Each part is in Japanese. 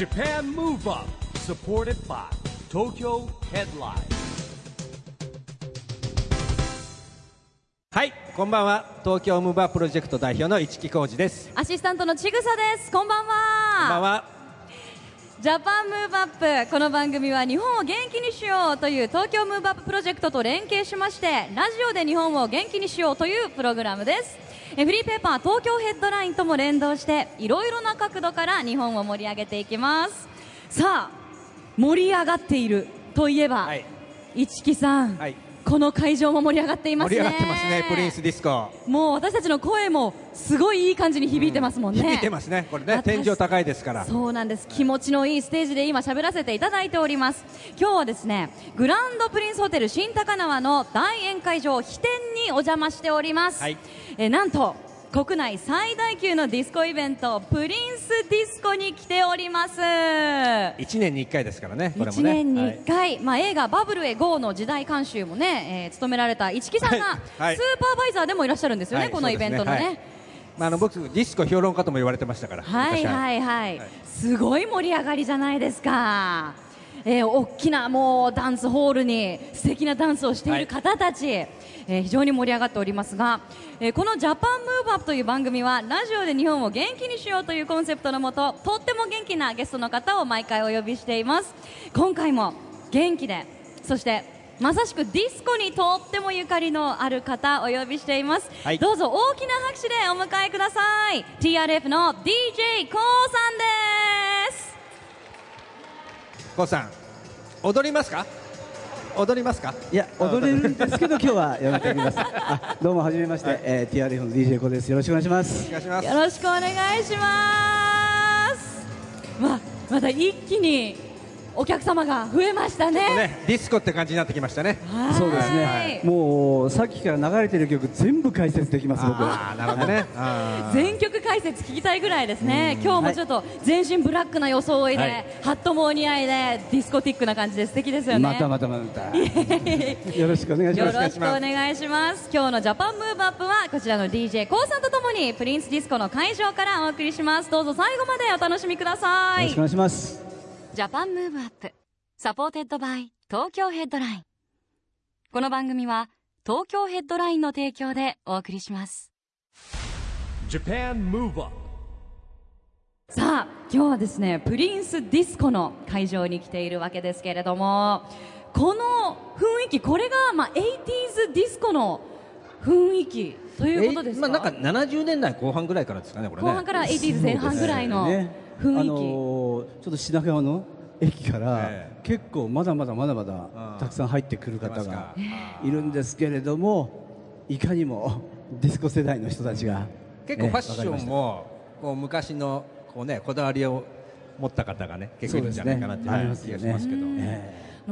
Japan Move Up supported by Tokyo Headline. はいこんばんは。東京ムーブアッププロジェクト代表の市木浩二です。アシスタントのちぐさです。こんばんは。こんばんは。ジャパンムーブアップこの番組は日本を元気にしようという東京ムーブアッププロジェクトと連携しましてラジオで日本を元気にしようというプログラムです。えフリーペーパー東京ヘッドラインとも連動していろいろな角度から日本を盛り上げていきます。さあ盛り上がっているといえば、はい。市木さん、はいこの会場も盛り上がっていますね。盛り上がってますねプリンスディスコ。もう私たちの声もすごいいい感じに響いてますもんね、響いてますねこれね私天井高いですから。そうなんです。気持ちのいいステージで今喋らせていただいております。今日はですねグランドプリンスホテル新高輪の大宴会場飛天にお邪魔しております、はい。えなんと国内最大級のディスコイベントプリンスディスコに来ております。1年に1回ですからねこれも1ね年にはい。1回、まあ、映画「バブルへ GO」の時代監修もね、えー務められた市木さんが、はい。スーパーバイザーでもいらっしゃるんですよね、はいこのイベントのね。まあ、あの僕ディスコ評論家とも言われてましたから。はい昔はいはい、はい。すごい盛り上がりじゃないですか、えー、大きなもうダンスホールに素敵なダンスをしている方たち、えー非常に盛り上がっておりますが、えーこの「ジャパンムーブアップという番組はラジオで日本を元気にしようというコンセプトのもととっても元気なゲストの方を毎回お呼びしています。今回も元気でそしてまさしくディスコにとってもゆかりのある方お呼びしています、はい。どうぞ大きな拍手でお迎えください。TRF の DJ コウさんですコウさん踊りますか？踊りますか？いや踊れるんですけど今日はやめておきます。あどうもはじめまして、えー、TRF の DJ コです。よろしくお願いしますお。願いしますよろしくお願いしますまあまた一気にお客様が増えましたね。ねディスコって感じになってきましたね。はい。そうですね。もうさっきから流れてる曲全部解説できます僕。なるほどね。全曲解説聞きたいぐらいですね、今日もちょっと全身ブラックな装いで、はい。ハットもお似合いでディスコティックな感じで素敵ですよね。またまたまた。よろしくお願いします。よろしくお願いします。今日のジャパンムーブアップはこちらの d j k o さんとともにプリンスディスコの会場からお送りします。どうぞ最後までお楽しみください。よろしくお願いします。Japan Move Up supported by Tokyo Headline この番組は東京ヘッドラインの提供でお送りします。Japan Move Up さあ今日はですねプリンスディスコの会場に来ているわけですけれどもこの雰囲気これがまあ 80s ディスコの雰囲気ということですか,、まあ、なんか70年代後半ぐらいからですかねこれね。後半から 80s 前半ぐらいのねあのーちょっと品川の駅から、ええ。結構まだまだまだまだうんたくさん入ってくる方がいるんですけれどもいかにもディスコ世代の人たちが結構ファッションもこう昔のこう、ね、こだわりを持った方がね結構いるんじゃないかなっていう気がしますけど、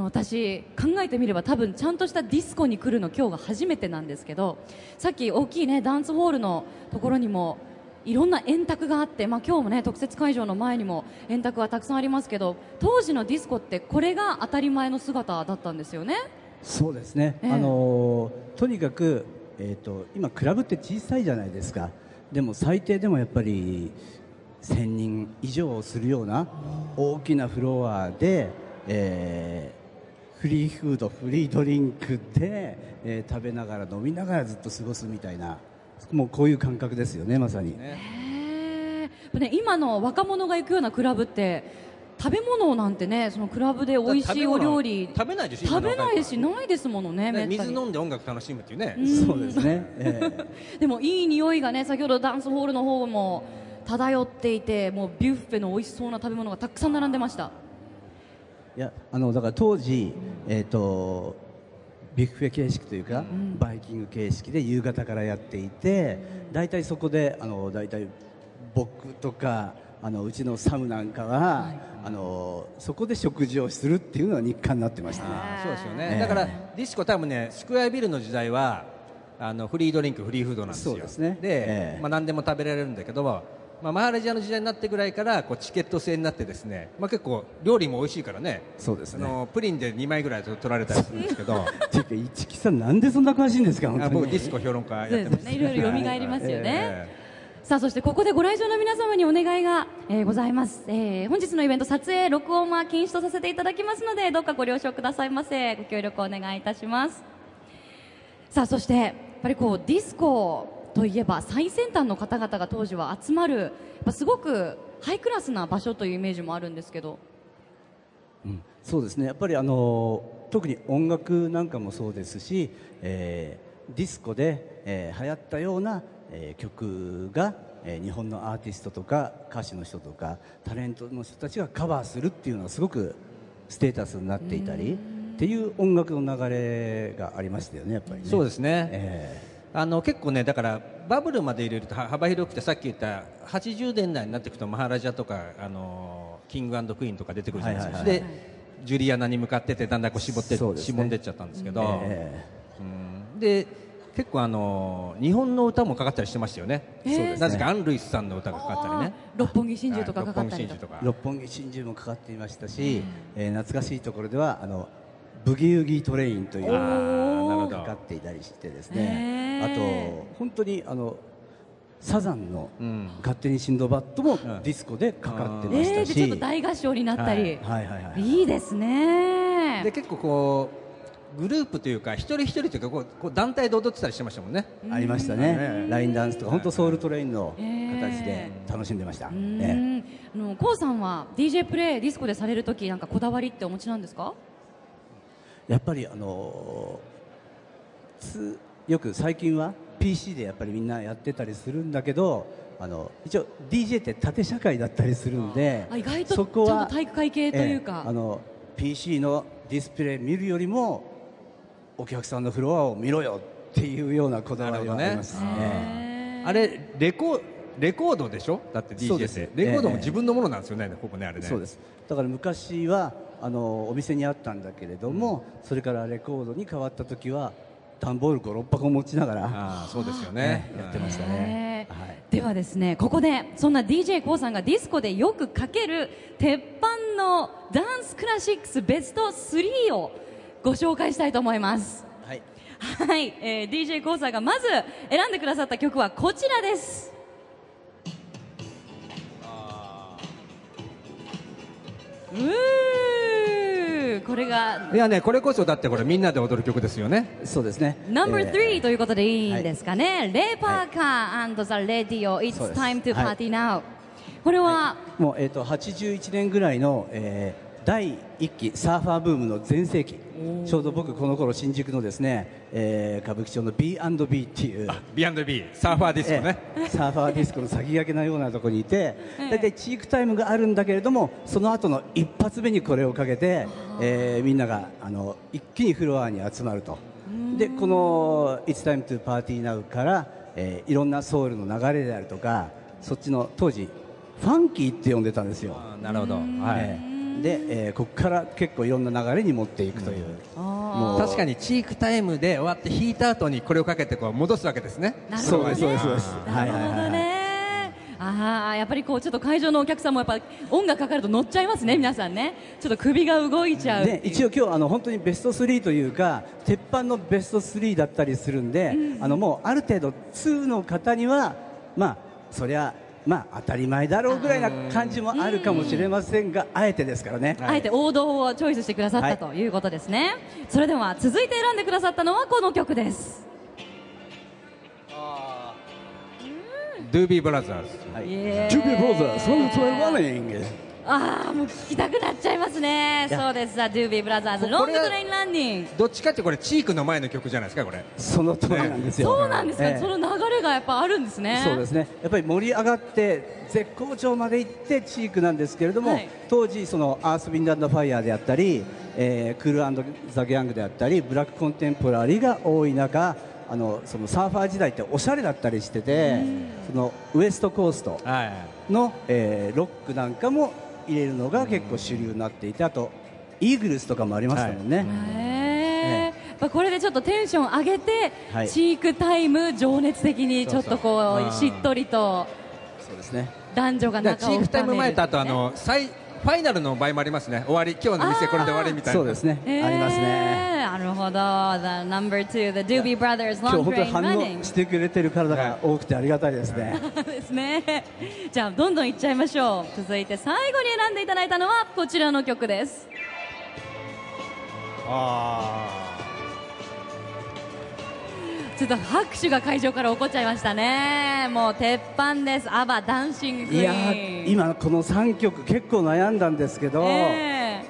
私考えてみれば多分ちゃんとしたディスコに来るの今日が初めてなんですけどさっき大きいねダンスホールのところにもいろんな円卓があって、まあ、今日もね特設会場の前にも円卓がたくさんありますけど当時のディスコってこれが当たり前の姿だったんですよね。そうですね、ええ。あのーとにかく、えー、と今、クラブって小さいじゃないですか、でも最低でもやっぱり1000人以上するような大きなフロアで、えーフリーフード、フリードリンクで、えー食べながら飲みながらずっと過ごすみたいな、もうこういう感覚ですよね、まさに。ね、今の若者が行くようなクラブって食べ物なんてねそのクラブで美味しいお料理。食べないでしょ食べないしないですものね水飲んで音楽楽しむっていうね、そうですね、え。でもいい匂いがね先ほどダンスホールの方も漂っていてもうビュッフェの美味しそうな食べ物がたくさん並んでました。いやあのだから当時、えー、とビュッフェ形式というか、バイキング形式で夕方からやっていて大体そこであの大体僕とかあのうちのサムなんかは、あのそこで食事をするっていうのが日課になってましたね。そうですよね、ええ。だからディスコ多分ねスクエアビルの時代はあのフリードリンクフリーフードなんですよ。そうですね。で、ええ。まあ、何でも食べられるんだけども、まあ、マハラジアの時代になってぐらいからこうチケット制になってですね、まあ、結構料理も美味しいからね。あそうですね。のプリンで2枚ぐらい取られたりするんですけど。っ ていうか一木さんなんでそんな詳しいんですか本当に。あ僕ディスコ評論家やってます。ね。いろいろ蘇りますよね、えさあそしてここでご来場の皆様にお願いが、えーございます、えー本日のイベント撮影録音は禁止とさせていただきますのでどうかご了承くださいませ。ご協力お願いいたします。さあそしてやっぱりこうディスコといえば最先端の方々が当時は集まるやっぱすごくハイクラスな場所というイメージもあるんですけど。うんそうですね。やっぱりあの特に音楽なんかもそうですし、えーディスコで、えー流行ったような、えー曲が、えー日本のアーティストとか歌手の人とかタレントの人たちがカバーするっていうのはすごくステータスになっていたりっていう音楽の流れがありましたよねやっぱりね。そうですね、えあの結構ねだからバブルまで入れるとは幅広くてさっき言った80年代になっていくとマハラジャとかあのキングクイーンとか出てくるじゃないですか、はいはいでジュリアナに向かってってだんだんこう絞って、ね。絞んでっちゃったんですけど、えうん。で結構あの日本の歌もかかったりしてましたよね、えーそうですね。なぜかアン・ルイスさんの歌がかかったりね。六本木真珠とかかかったりとかはい六本木真珠とか。六本木真珠もかかっていましたし、えー懐かしいところではあのブギウギトレインというあー。なるほどかかっていたりしてですへねあーと本当にあのサザンのうん「勝手にシンドバッド」もん。ディスコでかかってまえー、したし、でちょっと大合唱になったり、はい。はい。はい。い、いですね。で結構こうグループというか一人一人というかこうこう団体で踊ってたりしてましたもんね。ありましたうん。ねラインダンスとか本当ソウルトレインのえー形で楽しんでました、うねん。あのコウさんは DJ プレイディスコでされるときなんかこだわりってお持ちなんですか？やっぱりあのつよく最近は PC でやっぱりみんなやってたりするんだけどあの一応 DJ って縦社会だったりするんであ意外とそこはちゃんと体育会系というか。ええあの PC のディスプレイ見るよりもお客さんのフロアを見ろよっていうようなこだわりがありますね。ね。あれレコレコードでしょ？だって DJ って。レコードもええ。自分のものなんですよね、ほぼねあれね。そうです。だから昔はあのお店にあったんだけれども、それからレコードに変わった時は段ボール56箱持ちながら、ああそうですよね、ねやってましたね。はい。ではですねここでそんな d j k o さんがディスコでよくかける鉄板のダンスクラシックスベスト3をご紹介したいと思います。はい。はい、えー、d j k o さんがまず選んでくださった曲はこちらです。うーこれが。いやねこれこそだってこれみんなで踊る曲ですよね。そうですね。ナンバーえー3ということでいいんですかね、レーパーカー &The Radio It's time to はい。party now、これは、もうえっ、と81年ぐらいの、えー第一期サーファーブームの全盛期。ちょうど僕この頃新宿のですね、えー歌舞伎町の B&B っていう。B&B サーファーディスコね、ええ。サーファーディスコの先駆けのようなところにいて 大体チークタイムがあるんだけれどもその後の一発目にこれをかけて、えーみんながあの一気にフロアに集まると。でこの「It's Time to Party Now」から、えーいろんなソウルの流れであるとかそっちの当時ファンキーって呼んでたんですよ、なるほど、はい。ええで、えーここから結構いろんな流れに持っていくという、もう。確かにチークタイムで終わって弾いた後にこれをかけてこう戻すわけですね。なるほどね。そうですそうですそうです。なるほどね、ああやっぱりこうちょっと会場のお客さんもやっぱ音楽かかると乗っちゃいますね皆さんね。ちょっと首が動いちゃう一応今日あの本当にベスト3というか鉄板のベスト3だったりするん。で、あのもうある程度2の方にはまあそりゃまあ当たり前だろうぐらいな感じもあるかもしれませんがあえてですからね、あえて王道をチョイスしてくださったはいということですね、それでは続いて選んでくださったのはこの曲です。ドゥービーブラザーズはいイエーイ Doobie Brothers, Long Train Running ああもう聞きたくなっちゃいますね。そうです。ザ・ドゥービーブラザーズ Long Train Running。どっちかってこれチークの前の曲じゃないですかこれ。その通りなんですよ、そうなんですか、ええ。その流れがやっぱあるんですね。そうですね。やっぱり盛り上がって絶好調まで行ってチークなんですけれども、はい。当時そのアース・ウィンド・アンド・ファイヤーであったり、えークール＆ザ・ギャングであったりブラック・コンテンポラリーが多い中あのそのサーファー時代っておしゃれだったりしててそのウエストコーストはい。の、えーロックなんかも入れるのが結構主流になっていてあとイーグルスとかもありましたもんね、へーやっぱこれでちょっとテンション上げて、はいチークタイム情熱的にちょっとこうそう。そうしっとりとそうですね。男女が仲を深めるチークタイム前とあの最ファイナルの場合もありますね。終わり今日の店これで終わりみたいな。そうですね、えーありますね。なるほど。The number two The Doobie Brothers 今日 Long 本当 Train に反 Running 応してくれてる体が多くてありがたいですね、ですね。じゃあどんどんいっちゃいましょう。続いて最後に選んでいただいたのはこちらの曲ですちょっと拍手が会場から起こっちゃいましたね。もう鉄板です。アバダンシングクイいや今この3曲結構悩んだんですけど、え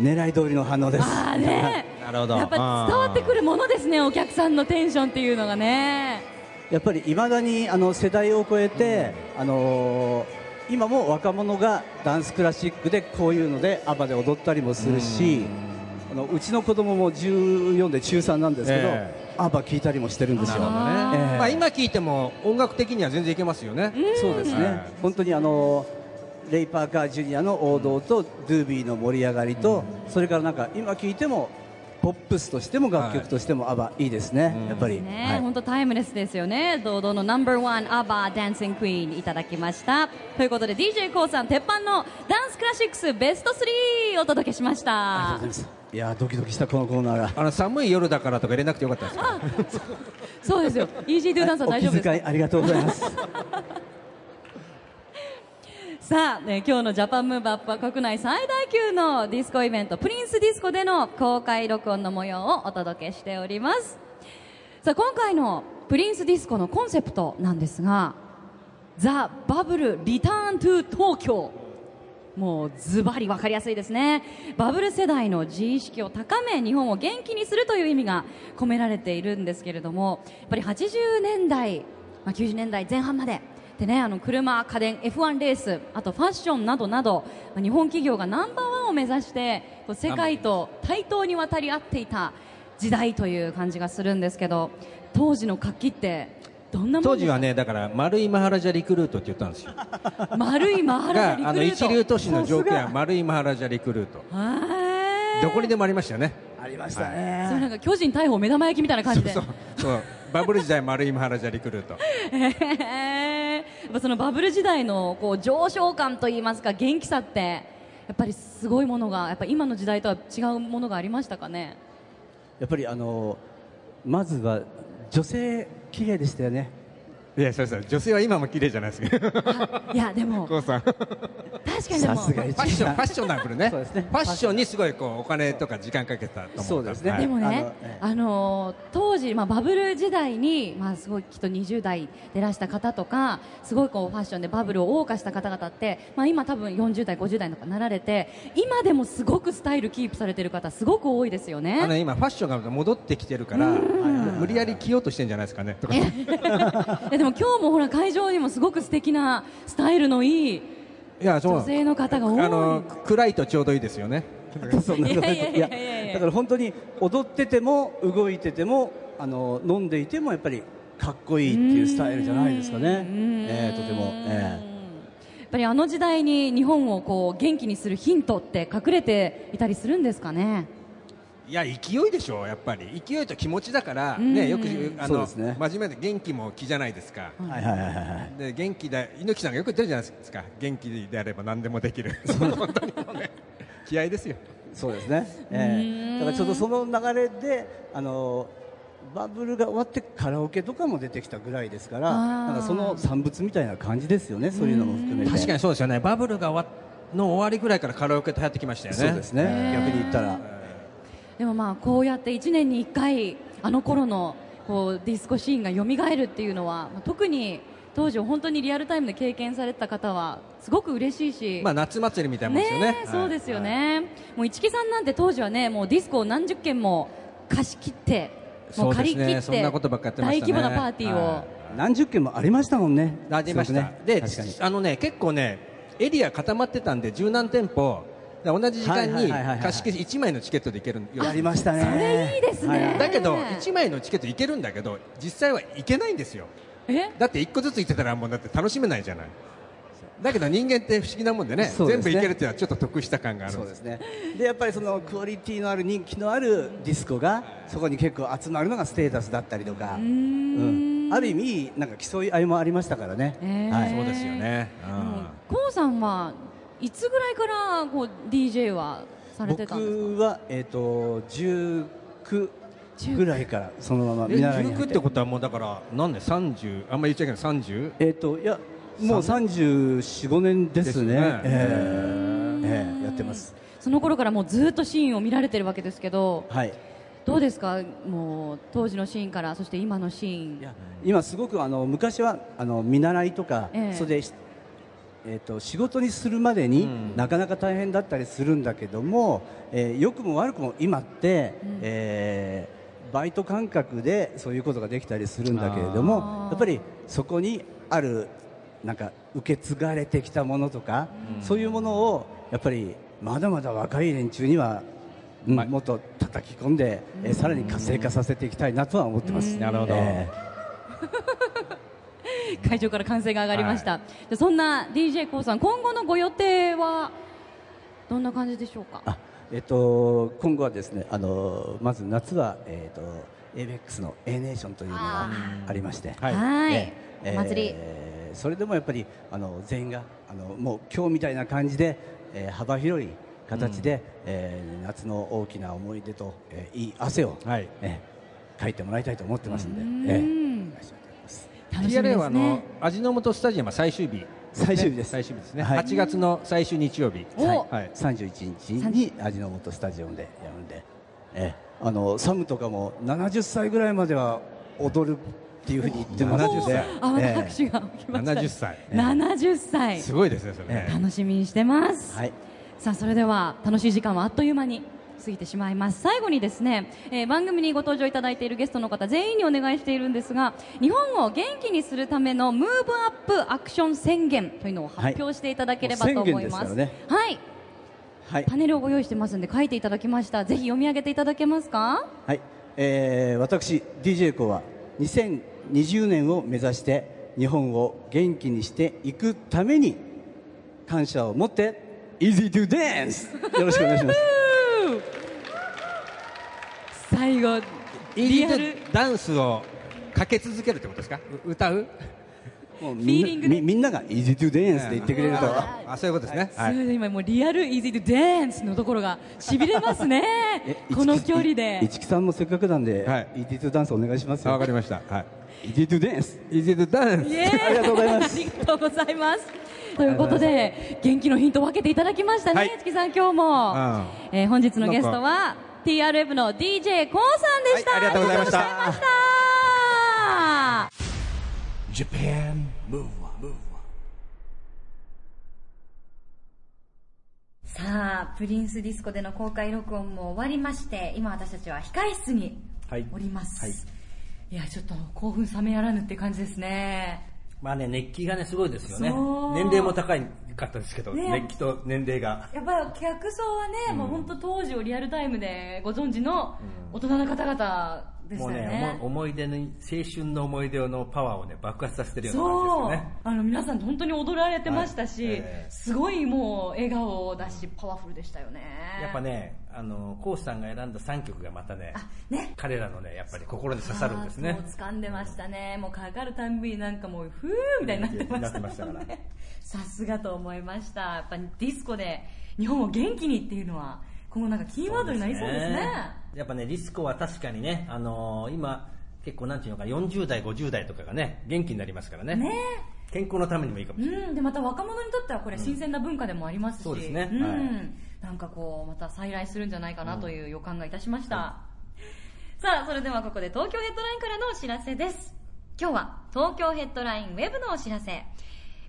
狙い通りの反応です。ああね。なるほど。やっぱ伝わってくるものですねお客さんのテンションっていうのがね。やっぱりいまだにあの世代を超えて、あのー今も若者がダンスクラシックでこういうのでアバで踊ったりもするしあのうちの子供も14で中3なんですけど、えアバ聞いたりもしてるんですよ、あーええ。まあ、今聞いても音楽的には全然いけますよね、そうですね、本当にあのレイ・パーカー・ジュニアの王道とドゥービーの盛り上がりと、それからなんか今聞いてもポップスとしても楽曲としてもアバいいですね、やっぱり、ね、はい。本当タイムレスですよね。堂々のナンバーワンアバーダンシングクイーンいただきました。ということで d j k o さん鉄板のダンスクラシックスベスト3お届けしました。ありがとうございますいやードキドキしたこのコーナーが。あの寒い夜だからとか入れなくてよかったですか？そうですよ。 EZ DO DANCE は大丈夫ですか？ありがとうございます。さあ、ね、今日のジャパンムーブアップは国内最大級のディスコイベントプリンスディスコでの公開録音の模様をお届けしております。さあ今回のプリンスディスコのコンセプトなんですが The Bubble Return to 東京もうズバリ分かりやすいですね。バブル世代の自意識を高め日本を元気にするという意味が込められているんですけれどもやっぱり80年代、まあ、90年代前半まででねあの車、家電 F1 レースあとファッションなどなど日本企業がナンバーワンを目指して世界と対等に渡り合っていた時代という感じがするんですけど当時の活気って当時はねだから丸いマハラジャリクルートって言ったんですよ。丸いマハラジャリクルート。一流都市の条件は丸いマハラジャリクルート。どこにでもありましたよね。ありましたそれねなんか巨人逮捕目玉焼きみたいな感じで。そうそう。バブル時代丸いマハラジャリクルート。へー。やっぱそのバブル時代のこう上昇感といいますか元気さってやっぱりすごいものがやっぱ今の時代とは違うものがありましたかね？やっぱりあのまずは女性綺麗でしたよね。いやそうそう。女性は今も綺麗じゃないですかいやでも。こうさん。フ確かにでも。さすがァッションファッショナブルね。そうですね。ファッションにすごいこうお金とか時間かけたと思うそうですね。はい。でもねあのええ、あのー当時、まあ、バブル時代に、まあ、すごいきっと20代でらした方とかすごいこうファッションでバブルを謳歌した方々って、まあ、今多分40代、50代とかなられて今でもすごくスタイルキープされてる方すごく多いですよあのね。ね今ファッションが戻ってきてるから無理やり着ようとしてんじゃないですかね。とか。えでも今日もほら会場にもすごく素敵なスタイルのいい女性の方が多い。あの暗いとちょうどいいですよね。だから本当に踊ってても動いててもあの飲んでいてもやっぱりかっこいいっていうスタイルじゃないですかね、えーとても、えやっぱりあの時代に日本をこう元気にするヒントって隠れていたりするんですかね？いや勢いでしょやっぱり。勢いと気持ちだからねよくあのそうですね。真面目で元気も気じゃないですか。ーはいはいはいはい。で元気だ猪木さんがよく言ってるじゃないですか。元気であれば何でもできる。本当にもうね気合ですよ。そうですね、えーだからちょっとその流れであのバブルが終わってカラオケとかも出てきたぐらいですからなんかその産物みたいな感じですよねそういうのも含めて。確かにそうですよね。バブルが終わの終わりぐらいからカラオケって流行ってきましたよね。そうですね。逆に言ったらでもまあこうやって1年に1回あの頃のこうディスコシーンが蘇るっていうのはまあ特に当時本当にリアルタイムで経験されてた方はすごく嬉しいし、まあ夏祭りみたいなもんですよね。えそうですよね、もう市木さんなんて当時はねもうディスコを何十件も貸し切ってもう借り切ってそうですね。そんなことばっかやってましたね。大規模なパーティーを、は何十件もありましたもんね。ありました、ねで確かに。あのね結構ねエリア固まってたんで十何店舗で同じ時間に貸し切り1枚のチケットで行けるよやりましたね。それいいですね。だけど1枚のチケット行けるんだけど実際は行けないんですよ。え？だって1個ずつ行ってたらもうだって楽しめないじゃない。だけど人間って不思議なもんでねね。全部行けるっていうのはちょっと得した感があるんでそうですすね。でやっぱりそのクオリティのある人気のあるディスコがそこに結構集まるのがステータスだったりとか。うん。ある意味なんか競い合いもありましたからね、えー。はいそうですよね、こうさんはいつぐらいからこう DJ はされてたんですか？僕は、えー、と19ぐらいからそのままえ見習いに入19ってことはもうだから何年30あんまり言っちゃいけない。30? えっ、といやもう34,5年ですね。ですね。ええええやってます。その頃からもうずっとシーンを見られてるわけですけどはい。どうですか？もう当時のシーンからそして今のシーン。いや今すごくあの昔はあの見習いとか、ええ。それで、えー、と仕事にするまでに、うん。なかなか大変だったりするんだけども、えー良くも悪くも今って、うん。えーバイト感覚でそういうことができたりするんだけれどもあー。やっぱりそこにあるなんか受け継がれてきたものとか、そういうものをやっぱりまだまだ若い連中には、うんまもっと叩き込んで、えーさらに活性化させていきたいなとは思ってます。なるほど。え 会場から歓声が上がりました、でそんな d j k o さん今後のご予定はどんな感じでしょうか？あえっと、今後はですねあのまず夏は、えっと、ABEX の A ネーションというのがありまして、はい。はい。えお祭り、えーそれでもやっぱりあの全員があのもう今日みたいな感じで、えー幅広い形で、えー夏の大きな思い出と、えーいい汗を、はい。えーかいてもらいたいと思ってますんで、うん。えーお願いしたいと思います楽しみ TRA ですはあのね味の素スタジアムは最終日。最終日です。最終日ですね、はい。8月の最終日曜日。おはい、はい。31日に味の素スタジオでやるんで、えーあのサムとかも70歳ぐらいまでは踊るっていうふうに言ってます70歳。あまたえー拍手が起きました、70歳。70歳。すごいですねそれね、楽しみにしてます、はい。さあそれでは楽しい時間はあっという間に過ぎてしまいます。最後にですね、えー番組にご登場いただいているゲストの方全員にお願いしているんですが日本を元気にするためのムーブアップアクション宣言というのを発表していただければと思います、もう宣言ですはい。はい。パネルをご用意してますんで書いていただきましたぜひ読み上げていただけますか？はい、えー私 DJ コは2020年を目指して日本を元気にしていくために感謝を持って Easy to Dance! よろしくお願いします最後イリアル。ージーダンスをかけ続けるってことですか？う歌う？もうフィーリングで。みんなみみんなが Easy to Dance って言ってくれると。ああそういうことですね、はい。今もうリアルイージードダンスのところがしびれますね。えこの距離で。い市木さんもせっかくなんで、はい。Easy to Dance お願いしますわかりました。はい。Easy to Dance イージーダンスイエーイ。ありがとうございます。ありがとうございます。ということで、元気のヒントを分けていただきましたね、はい。月さん今日も。えー本日のゲストは TRF の DJ コウさんでした。はいありがとうございましたありがとうございました Japan Move Up さあ、プリンスディスコでの公開録音も終わりまして、今私たちは控え室にはいおります。はいい、や、ちょっと興奮冷めやらぬって感じですね。まあね、熱気がね、すごいですよね。年齢も高いかったですけど、ね。熱気と年齢が。やっぱり客層はね、もう本当当時をリアルタイムでご存知の大人の方々でしたよもうねね。思い思い出の、青春の思い出のパワーをね、爆発させてるような感そう、じですよね。あの皆さん本当に踊られてましたし、はいええすごいもう笑顔だしパワフルでしたよね。やっぱね、あの、コースさんが選んだ3曲がまたね、ね。彼らのね、やっぱり心に刺さるんですねもう。掴んでましたね。もうかかるたんびになんかもうふーみたいになってましたなってましたからね。さすがと思いました。やっぱディスコで日本を元気にっていうのは今後なんかキーワードになりそうですね。やっぱね、ディスコは確かにね、あのー今、結構なんていうのか、40代、50代とかがね、元気になりますからね。ね。健康のためにもいいかもしれない。うん、でまた若者にとってはこれ新鮮な文化でもありますし、そうですね。うん。はい。なんかこうまた再来するんじゃないかなという予感がいたしました、さあそれではここで東京ヘッドラインからのお知らせです。今日は東京ヘッドラインウェブのお知らせ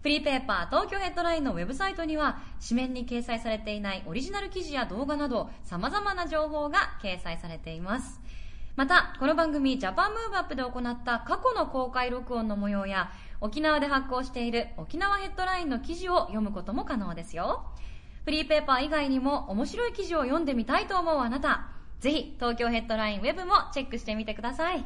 フリーペーパー東京ヘッドラインのウェブサイトには紙面に掲載されていないオリジナル記事や動画など様々な情報が掲載されていますまた、この番組ジャパンムーブアップで行った過去の公開録音の模様や沖縄で発行している沖縄ヘッドラインの記事を読むことも可能ですよ。フリーペーパー以外にも面白い記事を読んでみたいと思うあなた、ぜひ東京ヘッドラインウェブもチェックしてみてください。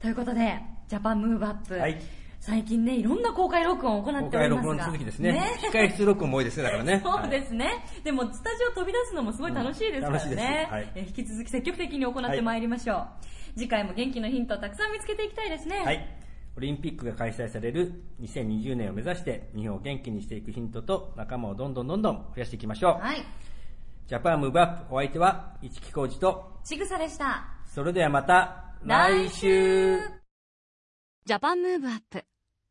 ということで、ジャパンムーブアップ。はい最近ね、いろんな公開録音を行っておりますが。公開録音続きですね。控え室録音も多いですね、だからね。そうですね、でもスタジオ飛び出すのもすごい楽しいですからうん楽しいですね、はいえー引き続き積極的に行ってまいりましょう、次回も元気のヒントをたくさん見つけていきたいですね、はい。オリンピックが開催される2020年を目指して日本を元気にしていくヒントと仲間をどんどんどんどん増やしていきましょう。はい。ジャパンムーブアップお相手は市木浩二と、ちぐさでした。それではまた来週 Japan Move Up